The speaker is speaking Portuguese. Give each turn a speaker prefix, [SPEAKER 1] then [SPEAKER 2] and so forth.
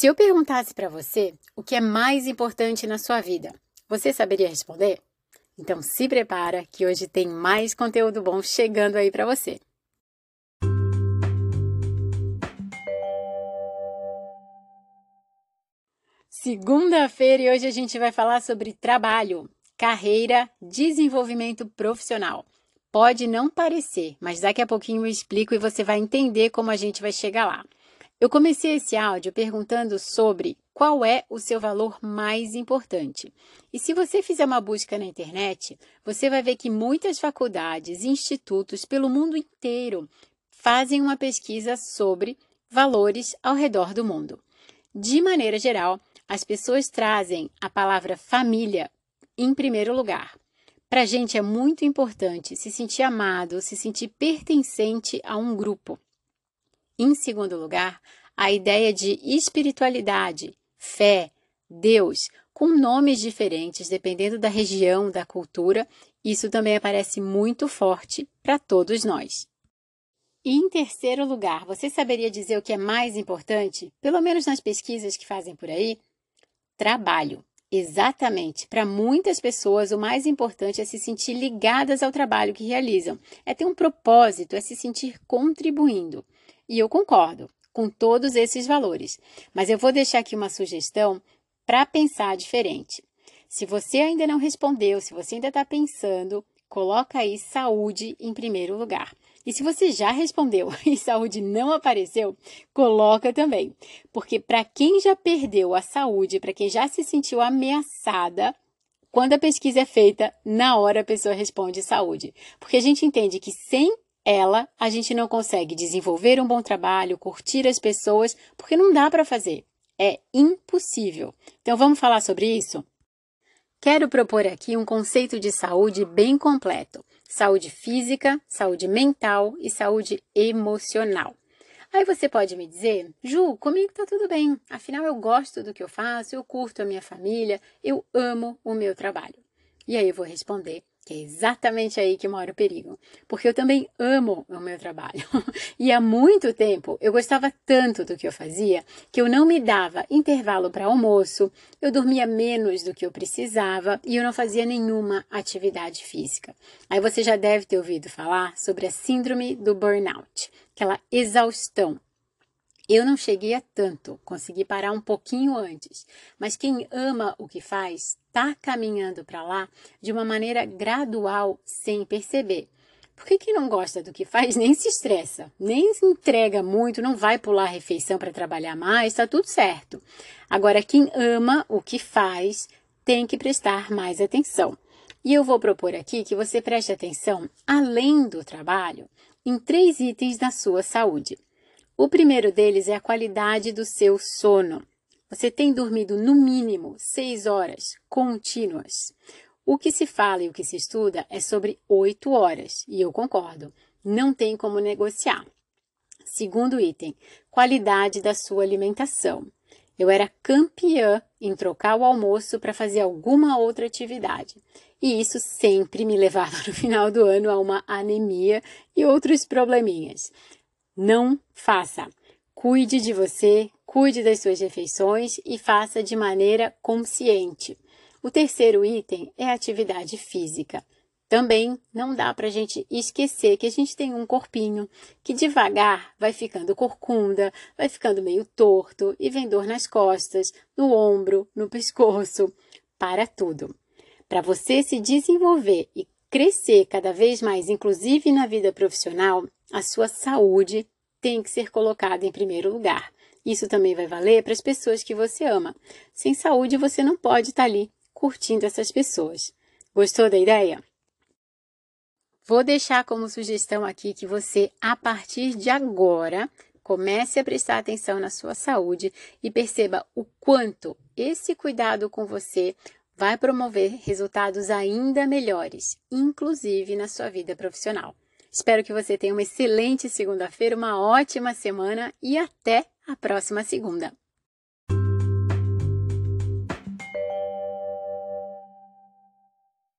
[SPEAKER 1] Se eu perguntasse para você o que é mais importante na sua vida, você saberia responder? Então se prepara que hoje tem mais conteúdo bom chegando aí para você. Segunda-feira e hoje a gente vai falar sobre trabalho, carreira, desenvolvimento profissional. Pode não parecer, mas daqui a pouquinho eu explico e você vai entender como a gente vai chegar lá. Eu comecei esse áudio perguntando sobre qual é o seu valor mais importante. E se você fizer uma busca na internet, você vai ver que muitas faculdades e institutos pelo mundo inteiro fazem uma pesquisa sobre valores ao redor do mundo. De maneira geral, as pessoas trazem a palavra família em primeiro lugar. Para a gente é muito importante se sentir amado, se sentir pertencente a um grupo. Em segundo lugar, a ideia de espiritualidade, fé, Deus, com nomes diferentes dependendo da região, da cultura, isso também aparece muito forte para todos nós. E em terceiro lugar, você saberia dizer o que é mais importante, pelo menos nas pesquisas que fazem por aí? Trabalho. Exatamente. Para muitas pessoas, o mais importante é se sentir ligadas ao trabalho que realizam, é ter um propósito, é se sentir contribuindo. E eu concordo com todos esses valores, mas eu vou deixar aqui uma sugestão para pensar diferente. Se você ainda não respondeu, se você ainda está pensando, coloca aí saúde em primeiro lugar. E se você já respondeu e saúde não apareceu, coloca também. Porque para quem já perdeu a saúde, para quem já se sentiu ameaçada, quando a pesquisa é feita, na hora a pessoa responde saúde. Porque a gente entende que sem ela, a gente não consegue desenvolver um bom trabalho, curtir as pessoas, porque não dá para fazer. É impossível. Então vamos falar sobre isso? Quero propor aqui um conceito de saúde bem completo: saúde física, saúde mental e saúde emocional. Aí você pode me dizer, Ju, comigo tá tudo bem. Afinal, eu gosto do que eu faço, eu curto a minha família, eu amo o meu trabalho. E aí eu vou responder que é exatamente aí que mora o perigo, porque eu também amo o meu trabalho. e há muito tempo eu gostava tanto do que eu fazia que eu não me dava intervalo para almoço, eu dormia menos do que eu precisava e eu não fazia nenhuma atividade física. Aí você já deve ter ouvido falar sobre a síndrome do burnout, aquela exaustão eu não cheguei a tanto, consegui parar um pouquinho antes, mas quem ama o que faz está caminhando para lá de uma maneira gradual, sem perceber. Porque quem não gosta do que faz nem se estressa, nem se entrega muito, não vai pular a refeição para trabalhar mais, está tudo certo. Agora, quem ama o que faz tem que prestar mais atenção. E eu vou propor aqui que você preste atenção, além do trabalho, em três itens da sua saúde. O primeiro deles é a qualidade do seu sono. Você tem dormido no mínimo seis horas contínuas. O que se fala e o que se estuda é sobre oito horas, e eu concordo, não tem como negociar. Segundo item, qualidade da sua alimentação. Eu era campeã em trocar o almoço para fazer alguma outra atividade. E isso sempre me levava no final do ano a uma anemia e outros probleminhas. Não faça. Cuide de você, cuide das suas refeições e faça de maneira consciente. O terceiro item é atividade física. Também não dá para a gente esquecer que a gente tem um corpinho que devagar vai ficando corcunda, vai ficando meio torto e vem dor nas costas, no ombro, no pescoço, para tudo. Para você se desenvolver e crescer cada vez mais, inclusive na vida profissional, a sua saúde tem que ser colocada em primeiro lugar. Isso também vai valer para as pessoas que você ama. Sem saúde, você não pode estar ali curtindo essas pessoas. Gostou da ideia? Vou deixar como sugestão aqui que você, a partir de agora, comece a prestar atenção na sua saúde e perceba o quanto esse cuidado com você vai promover resultados ainda melhores, inclusive na sua vida profissional. Espero que você tenha uma excelente segunda-feira, uma ótima semana e até a próxima segunda.